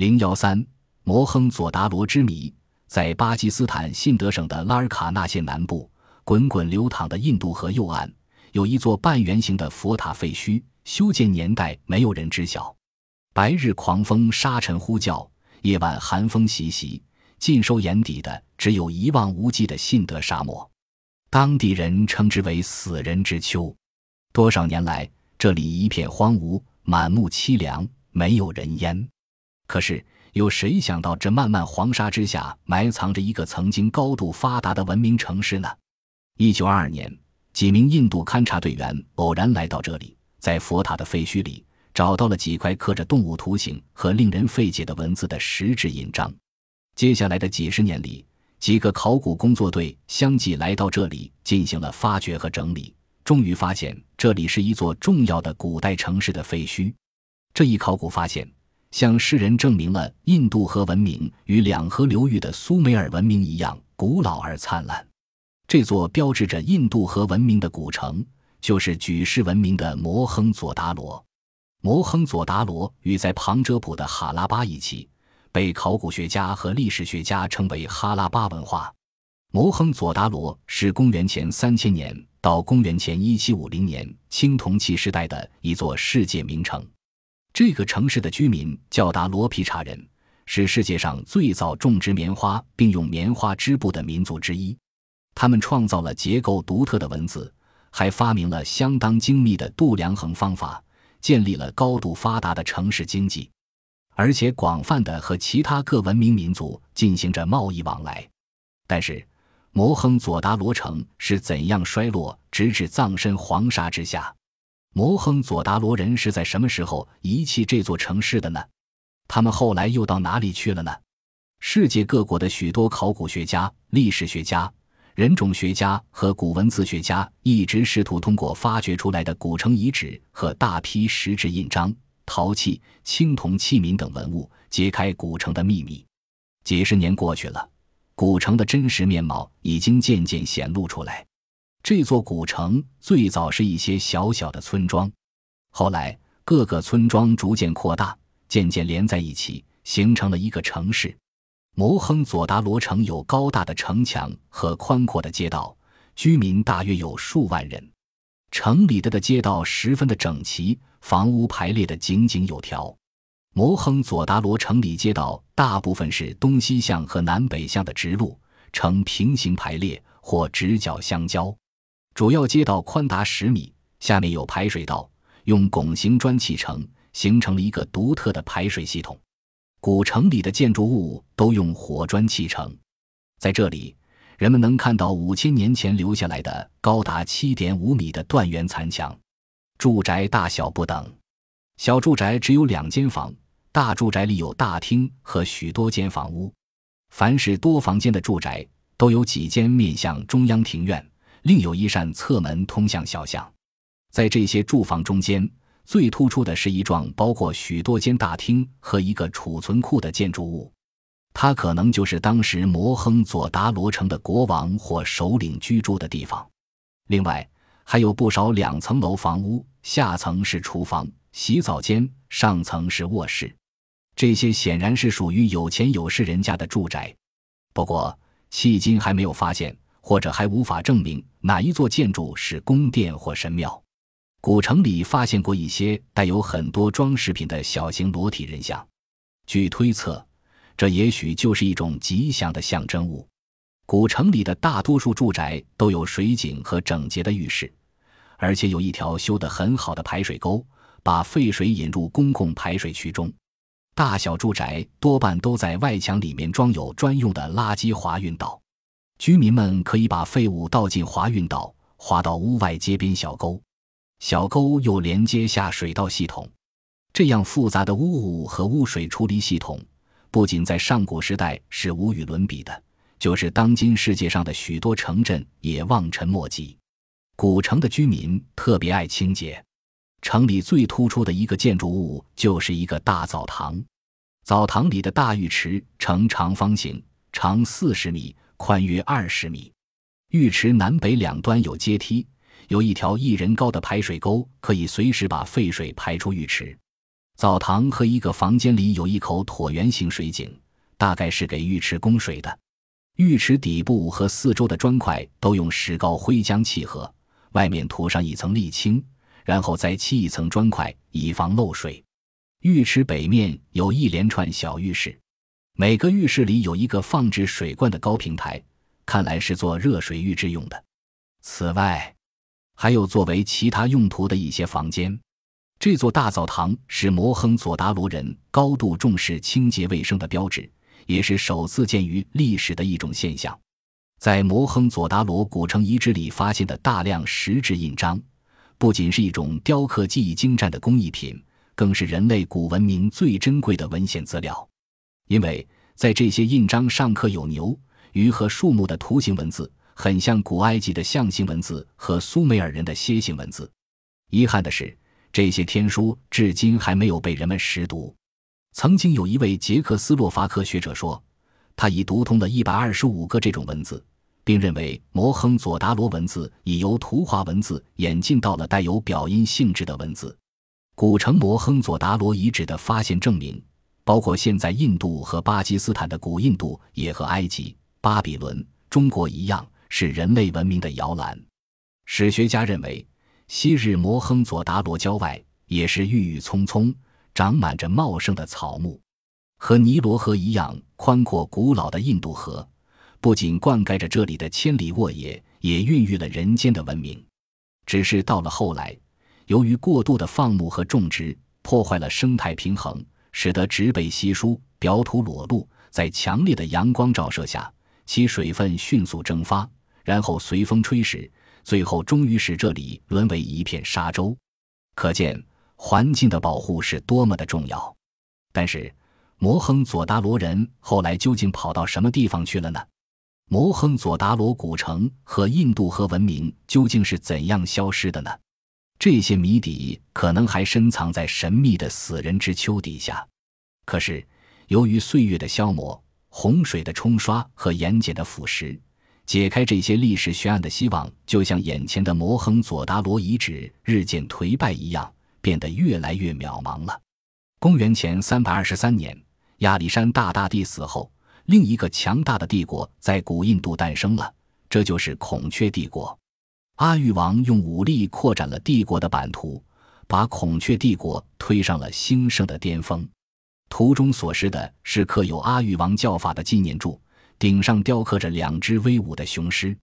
零幺三摩亨佐达罗之谜，在巴基斯坦信德省的拉尔卡纳县南部，滚滚流淌的印度河右岸，有一座半圆形的佛塔废墟，修建年代没有人知晓。白日狂风沙尘呼啸，夜晚寒风习习，尽收眼底的只有一望无际的信德沙漠。当地人称之为“死人之丘”。多少年来，这里一片荒芜，满目凄凉，没有人烟。可是，有谁想到这漫漫黄沙之下埋藏着一个曾经高度发达的文明城市呢？一九二二年，几名印度勘察队员偶然来到这里，在佛塔的废墟里找到了几块刻着动物图形和令人费解的文字的石质印章。接下来的几十年里，几个考古工作队相继来到这里，进行了发掘和整理，终于发现这里是一座重要的古代城市的废墟。这一考古发现。向世人证明了印度河文明与两河流域的苏美尔文明一样古老而灿烂。这座标志着印度河文明的古城，就是举世闻名的摩亨佐达罗。摩亨佐达罗与在旁遮普的哈拉巴一起，被考古学家和历史学家称为哈拉巴文化。摩亨佐达罗是公元前三千年到公元前一七五零年青铜器时代的一座世界名城。这个城市的居民叫达罗皮查人，是世界上最早种植棉花并用棉花织布的民族之一。他们创造了结构独特的文字，还发明了相当精密的度量衡方法，建立了高度发达的城市经济，而且广泛的和其他各文明民族进行着贸易往来。但是，摩亨佐达罗城是怎样衰落，直至葬身黄沙之下？摩亨佐达罗人是在什么时候遗弃这座城市的呢？他们后来又到哪里去了呢？世界各国的许多考古学家、历史学家、人种学家和古文字学家一直试图通过发掘出来的古城遗址和大批石质印章、陶器、青铜器皿等文物，揭开古城的秘密。几十年过去了，古城的真实面貌已经渐渐显露出来。这座古城最早是一些小小的村庄，后来各个村庄逐渐扩大，渐渐连在一起，形成了一个城市。摩亨佐达罗城有高大的城墙和宽阔的街道，居民大约有数万人。城里的的街道十分的整齐，房屋排列的井井有条。摩亨佐达罗城里街道大部分是东西向和南北向的直路，呈平行排列或直角相交。主要街道宽达十米，下面有排水道，用拱形砖砌成，形成了一个独特的排水系统。古城里的建筑物都用火砖砌成，在这里，人们能看到五千年前留下来的高达七点五米的断垣残墙。住宅大小不等，小住宅只有两间房，大住宅里有大厅和许多间房屋。凡是多房间的住宅，都有几间面向中央庭院。另有一扇侧门通向小巷，在这些住房中间，最突出的是一幢包括许多间大厅和一个储存库的建筑物，它可能就是当时摩亨佐达罗城的国王或首领居住的地方。另外，还有不少两层楼房屋，下层是厨房、洗澡间，上层是卧室。这些显然是属于有钱有势人家的住宅，不过迄今还没有发现。或者还无法证明哪一座建筑是宫殿或神庙。古城里发现过一些带有很多装饰品的小型裸体人像，据推测，这也许就是一种吉祥的象征物。古城里的大多数住宅都有水井和整洁的浴室，而且有一条修得很好的排水沟，把废水引入公共排水渠中。大小住宅多半都在外墙里面装有专用的垃圾滑运道。居民们可以把废物倒进滑运道，滑到屋外街边小沟，小沟又连接下水道系统。这样复杂的污物和污水处理系统，不仅在上古时代是无与伦比的，就是当今世界上的许多城镇也望尘莫及。古城的居民特别爱清洁，城里最突出的一个建筑物就是一个大澡堂，澡堂里的大浴池呈长方形，长四十米。宽约二十米，浴池南北两端有阶梯，有一条一人高的排水沟，可以随时把废水排出浴池。澡堂和一个房间里有一口椭圆形水井，大概是给浴池供水的。浴池底部和四周的砖块都用石膏灰浆砌合，外面涂上一层沥青，然后再砌一层砖块，以防漏水。浴池北面有一连串小浴室，每个浴室里有一个放置水罐的高平台，看来是做热水浴之用的。此外，还有作为其他用途的一些房间。这座大澡堂是摩亨佐达罗人高度重视清洁卫生的标志，也是首次见于历史的一种现象。在摩亨佐达罗古城遗址里发现的大量石质印章，不仅是一种雕刻技艺精湛的工艺品，更是人类古文明最珍贵的文献资料。因为在这些印章上刻有牛、鱼和树木的图形文字，很像古埃及的象形文字和苏美尔人的楔形文字。遗憾的是。这些天书至今还没有被人们识读。曾经有一位捷克斯洛伐克学者说，他已读通了一百二十五个这种文字，并认为摩亨佐达罗文字已由图画文字演进到了带有表音性质的文字。古城摩亨佐达罗遗址的发现证明，包括现在印度和巴基斯坦的古印度也和埃及、巴比伦、中国一样，是人类文明的摇篮。史学家认为。昔日摩亨佐达罗郊外也是郁郁葱葱、长满着茂盛的草木，和尼罗河一样宽阔古老的印度河，不仅灌溉着这里的千里沃野，也孕育了人间的文明。只是到了后来，由于过度的放牧和种植，破坏了生态平衡，使得植被稀疏、表土裸露，在强烈的阳光照射下，其水分迅速蒸发，然后随风吹蚀。最后，终于使这里沦为一片沙洲，可见环境的保护是多么的重要。但是，摩亨佐达罗人后来究竟跑到什么地方去了呢？摩亨佐达罗古城和印度河文明究竟是怎样消失的呢？这些谜底可能还深藏在神秘的死人之丘底下。可是，由于岁月的消磨、洪水的冲刷和盐碱的腐蚀。解开这些历史悬案的希望，就像眼前的摩亨佐达罗遗址日渐颓败一样，变得越来越渺茫了。公元前三百二十三年，亚历山大大帝死后，另一个强大的帝国在古印度诞生了，这就是孔雀帝国。阿育王用武力扩展了帝国的版图，把孔雀帝国推上了兴盛的巅峰。图中所示的是刻有阿育王教法的纪念柱。顶上雕刻着两只威武的雄狮。